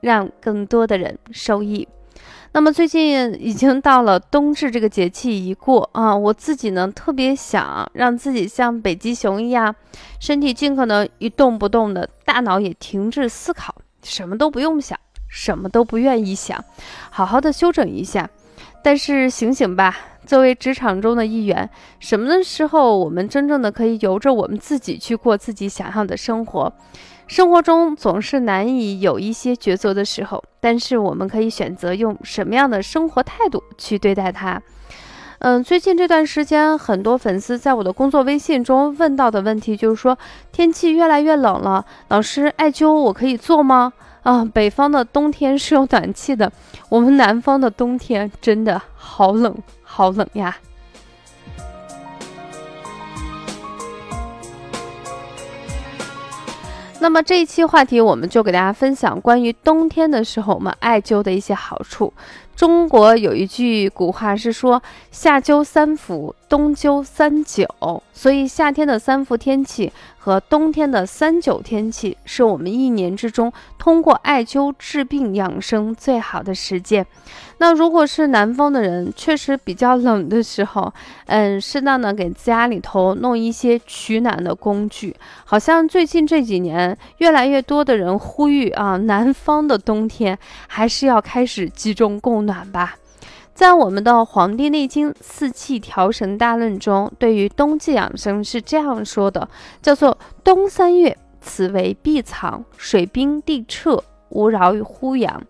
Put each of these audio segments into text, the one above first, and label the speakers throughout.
Speaker 1: 让更多的人受益。那么最近已经到了冬至这个节气一过啊，我自己呢特别想让自己像北极熊一样，身体尽可能一动不动的，大脑也停滞思考，什么都不用想，什么都不愿意想，好好的休整一下。但是醒醒吧，作为职场中的一员，什么的时候我们真正的可以由着我们自己去过自己想要的生活？生活中总是难以有一些抉择的时候，但是我们可以选择用什么样的生活态度去对待它。嗯，最近这段时间，很多粉丝在我的工作微信中问到的问题就是说，天气越来越冷了，老师艾灸我可以做吗？啊，北方的冬天是有暖气的，我们南方的冬天真的好冷，好冷呀。那么这一期话题，我们就给大家分享关于冬天的时候我们艾灸的一些好处。中国有一句古话是说：“夏灸三伏，冬灸三九。”所以夏天的三伏天气。和冬天的三九天气是我们一年之中通过艾灸治病养生最好的时间。那如果是南方的人，确实比较冷的时候，嗯，适当的给家里头弄一些取暖的工具。好像最近这几年，越来越多的人呼吁啊，南方的冬天还是要开始集中供暖吧。在我们的《黄帝内经·四气调神大论》中，对于冬季养生是这样说的：叫做冬三月，此为闭藏，水冰地彻，无扰于呼阳。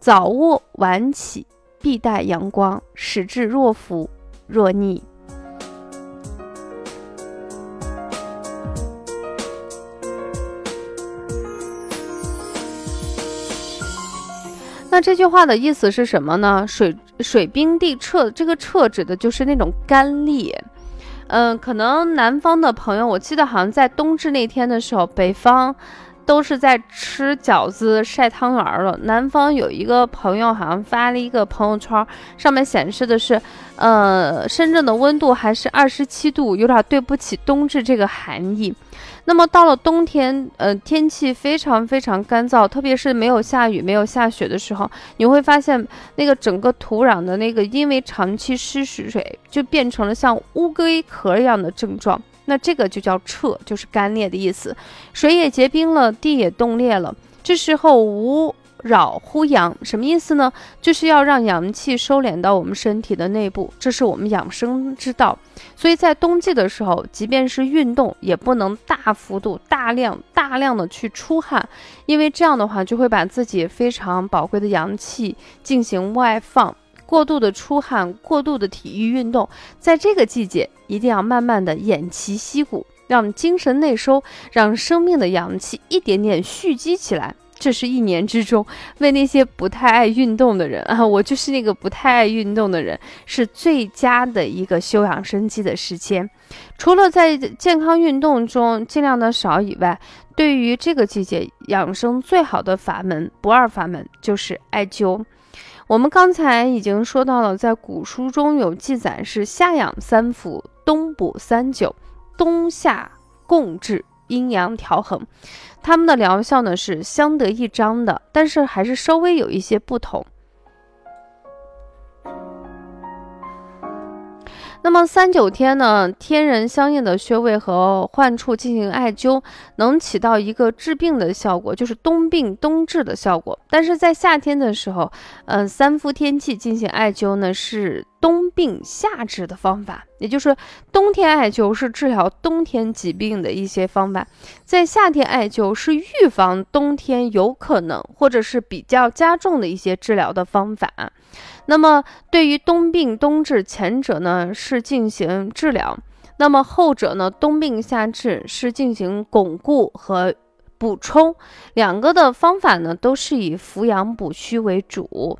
Speaker 1: 早卧晚起，必待阳光，使至若伏若逆。那这句话的意思是什么呢？水水冰地彻，这个彻指的就是那种干裂。嗯，可能南方的朋友，我记得好像在冬至那天的时候，北方都是在吃饺子、晒汤圆了。南方有一个朋友好像发了一个朋友圈，上面显示的是，呃，深圳的温度还是二十七度，有点对不起冬至这个含义。那么到了冬天，呃，天气非常非常干燥，特别是没有下雨、没有下雪的时候，你会发现那个整个土壤的那个因为长期失水，就变成了像乌龟壳一样的症状。那这个就叫彻，就是干裂的意思，水也结冰了，地也冻裂了。这时候无。扰乎阳什么意思呢？就是要让阳气收敛到我们身体的内部，这是我们养生之道。所以在冬季的时候，即便是运动，也不能大幅度、大量、大量的去出汗，因为这样的话就会把自己非常宝贵的阳气进行外放。过度的出汗、过度的体育运动，在这个季节一定要慢慢的偃旗息鼓，让精神内收，让生命的阳气一点点蓄积起来。这是一年之中为那些不太爱运动的人啊，我就是那个不太爱运动的人，是最佳的一个休养生息的时间。除了在健康运动中尽量的少以外，对于这个季节养生最好的法门，不二法门就是艾灸。我们刚才已经说到了，在古书中有记载是夏养三伏，冬补三九，冬夏共治。阴阳调衡，它们的疗效呢是相得益彰的，但是还是稍微有一些不同。那么三九天呢，天人相应的穴位和患处进行艾灸，能起到一个治病的效果，就是冬病冬治的效果。但是在夏天的时候，呃，三伏天气进行艾灸呢，是冬病夏治的方法，也就是冬天艾灸是治疗冬天疾病的一些方法，在夏天艾灸是预防冬天有可能或者是比较加重的一些治疗的方法。那么，对于冬病冬治，前者呢是进行治疗，那么后者呢冬病夏治是进行巩固和补充。两个的方法呢，都是以扶阳补虚为主。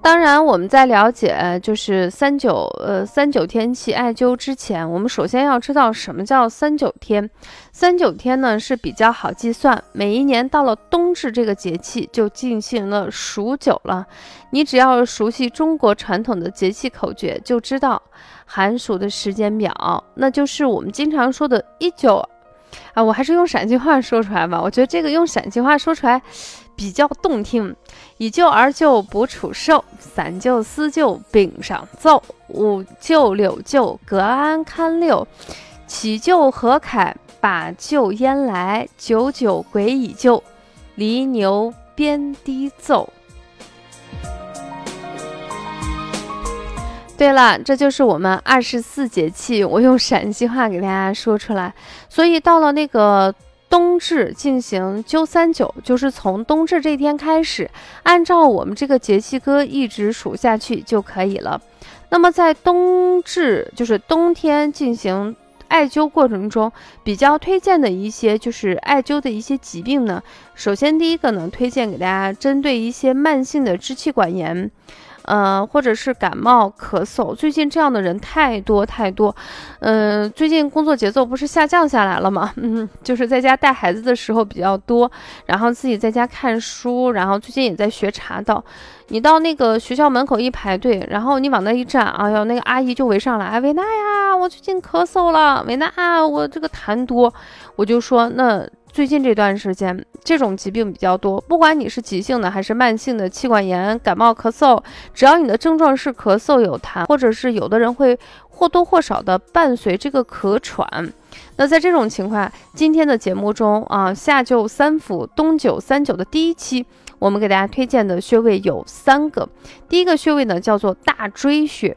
Speaker 1: 当然，我们在了解就是三九呃三九天气艾灸之前，我们首先要知道什么叫三九天。三九天呢是比较好计算，每一年到了冬至这个节气就进行了数九了。你只要熟悉中国传统的节气口诀，就知道寒暑的时间表，那就是我们经常说的“一九”。啊，我还是用陕西话说出来吧，我觉得这个用陕西话说出来。比较动听，以旧而旧不处寿，三旧四旧柄上奏，五旧六旧隔安堪六，七旧何慨把旧烟来，九九鬼已旧，离牛鞭低奏。对了，这就是我们二十四节气，我用陕西话给大家说出来，所以到了那个。冬至进行灸三九，就是从冬至这天开始，按照我们这个节气歌一直数下去就可以了。那么在冬至，就是冬天进行艾灸过程中，比较推荐的一些就是艾灸的一些疾病呢。首先第一个呢，推荐给大家针对一些慢性的支气管炎。呃，或者是感冒、咳嗽，最近这样的人太多太多。嗯，最近工作节奏不是下降下来了吗？嗯，就是在家带孩子的时候比较多，然后自己在家看书，然后最近也在学茶道。你到那个学校门口一排队，然后你往那一站，哎呦，那个阿姨就围上来，哎，维娜呀，我最近咳嗽了，维娜，我这个痰多，我就说那。最近这段时间，这种疾病比较多。不管你是急性的还是慢性的气管炎、感冒、咳嗽，只要你的症状是咳嗽有痰，或者是有的人会或多或少的伴随这个咳喘，那在这种情况，今天的节目中啊，夏灸三伏、冬灸三九的第一期，我们给大家推荐的穴位有三个。第一个穴位呢，叫做大椎穴。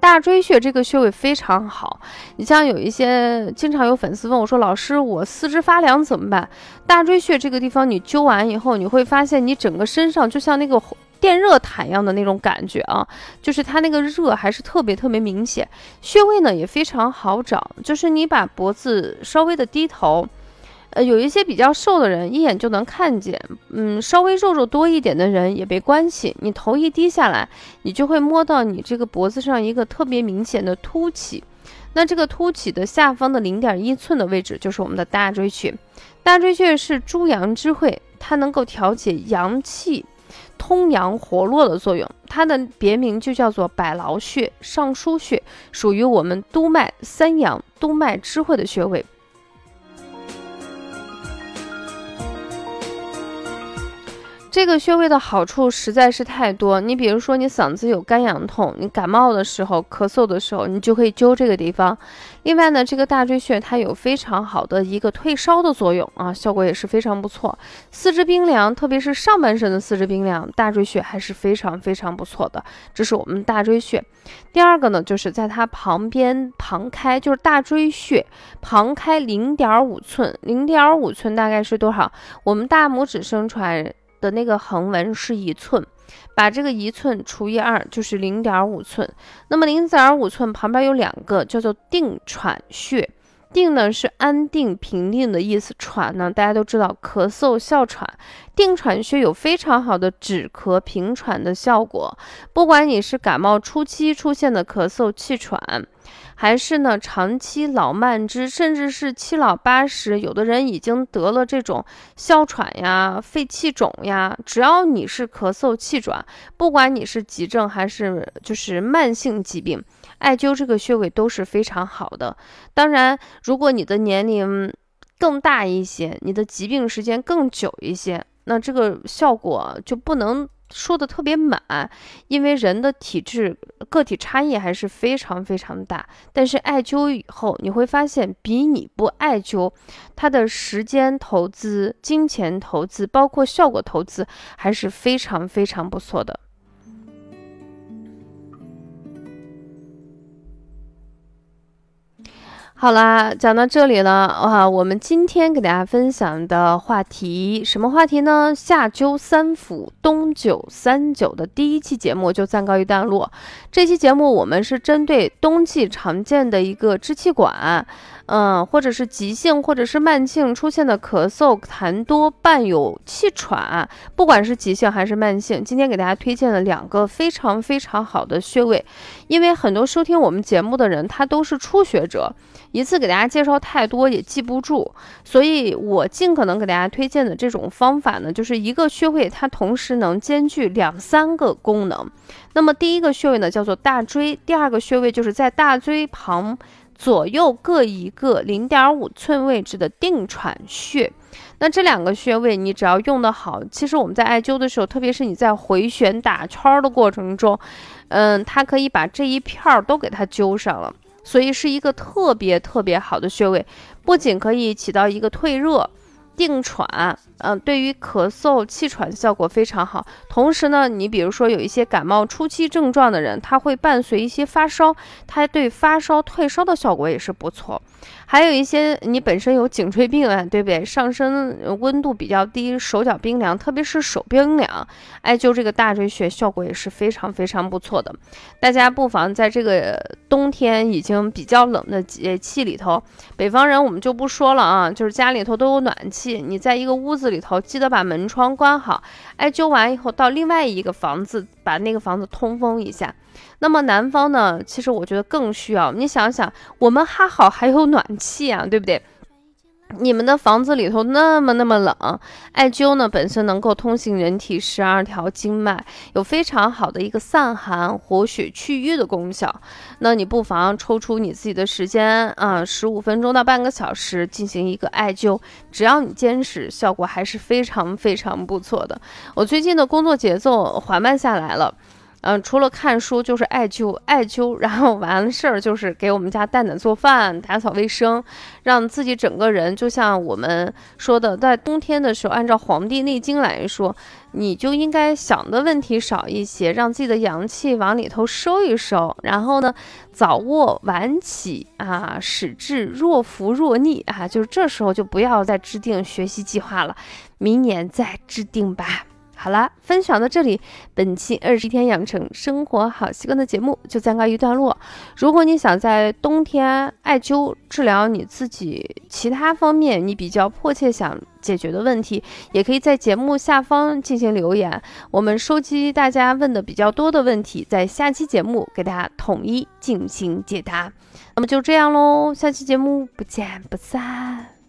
Speaker 1: 大椎穴这个穴位非常好，你像有一些经常有粉丝问我说：“老师，我四肢发凉怎么办？”大椎穴这个地方你灸完以后，你会发现你整个身上就像那个电热毯一样的那种感觉啊，就是它那个热还是特别特别明显。穴位呢也非常好找，就是你把脖子稍微的低头。呃，有一些比较瘦的人一眼就能看见，嗯，稍微肉肉多一点的人也没关系。你头一低下来，你就会摸到你这个脖子上一个特别明显的凸起。那这个凸起的下方的零点一寸的位置就是我们的大椎穴。大椎穴是诸阳之会，它能够调节阳气、通阳活络的作用。它的别名就叫做百劳穴、上腧穴，属于我们督脉三阳、督脉之会的穴位。这个穴位的好处实在是太多，你比如说你嗓子有干痒痛，你感冒的时候、咳嗽的时候，你就可以灸这个地方。另外呢，这个大椎穴它有非常好的一个退烧的作用啊，效果也是非常不错。四肢冰凉，特别是上半身的四肢冰凉，大椎穴还是非常非常不错的。这是我们大椎穴。第二个呢，就是在它旁边旁开，就是大椎穴旁开零点五寸，零点五寸大概是多少？我们大拇指伸出来。的那个横纹是一寸，把这个一寸除以二就是零点五寸。那么零点五寸旁边有两个叫做定喘穴，定呢是安定平定的意思，喘呢大家都知道咳嗽哮喘，定喘穴有非常好的止咳平喘的效果。不管你是感冒初期出现的咳嗽气喘。还是呢，长期老慢支，甚至是七老八十，有的人已经得了这种哮喘呀、肺气肿呀。只要你是咳嗽气喘，不管你是急症还是就是慢性疾病，艾灸这个穴位都是非常好的。当然，如果你的年龄更大一些，你的疾病时间更久一些，那这个效果就不能。说的特别满，因为人的体质个体差异还是非常非常大。但是艾灸以后，你会发现比你不艾灸，它的时间投资、金钱投资，包括效果投资，还是非常非常不错的。好啦，讲到这里了啊，我们今天给大家分享的话题什么话题呢？夏灸三伏，冬灸三九的第一期节目就暂告一段落。这期节目我们是针对冬季常见的一个支气管。嗯，或者是急性，或者是慢性出现的咳嗽、痰多伴有气喘，不管是急性还是慢性，今天给大家推荐了两个非常非常好的穴位。因为很多收听我们节目的人，他都是初学者，一次给大家介绍太多也记不住，所以我尽可能给大家推荐的这种方法呢，就是一个穴位它同时能兼具两三个功能。那么第一个穴位呢叫做大椎，第二个穴位就是在大椎旁。左右各一个零点五寸位置的定喘穴，那这两个穴位你只要用得好，其实我们在艾灸的时候，特别是你在回旋打圈的过程中，嗯，它可以把这一片儿都给它灸上了，所以是一个特别特别好的穴位，不仅可以起到一个退热。定喘，嗯，对于咳嗽、气喘效果非常好。同时呢，你比如说有一些感冒初期症状的人，他会伴随一些发烧，它对发烧退烧的效果也是不错。还有一些你本身有颈椎病啊，对不对？上身温度比较低，手脚冰凉，特别是手冰凉，艾灸这个大椎穴效果也是非常非常不错的。大家不妨在这个冬天已经比较冷的节气里头，北方人我们就不说了啊，就是家里头都有暖气，你在一个屋子里头，记得把门窗关好。艾灸完以后，到另外一个房子，把那个房子通风一下。那么南方呢？其实我觉得更需要。你想想，我们还好还有暖气啊，对不对？你们的房子里头那么那么冷，艾灸呢本身能够通行人体十二条经脉，有非常好的一个散寒、活血、祛瘀的功效。那你不妨抽出你自己的时间啊，十五分钟到半个小时进行一个艾灸，只要你坚持，效果还是非常非常不错的。我最近的工作节奏缓慢下来了。嗯，除了看书就是艾灸，艾灸，然后完事儿就是给我们家蛋蛋做饭、打扫卫生，让自己整个人就像我们说的，在冬天的时候，按照《黄帝内经》来说，你就应该想的问题少一些，让自己的阳气往里头收一收，然后呢，早卧晚起啊，使至若伏若逆啊，就是这时候就不要再制定学习计划了，明年再制定吧。好了，分享到这里，本期二十一天养成生活好习惯的节目就暂告一段落。如果你想在冬天艾灸治疗你自己其他方面你比较迫切想解决的问题，也可以在节目下方进行留言，我们收集大家问的比较多的问题，在下期节目给大家统一进行解答。那么就这样喽，下期节目不见不散。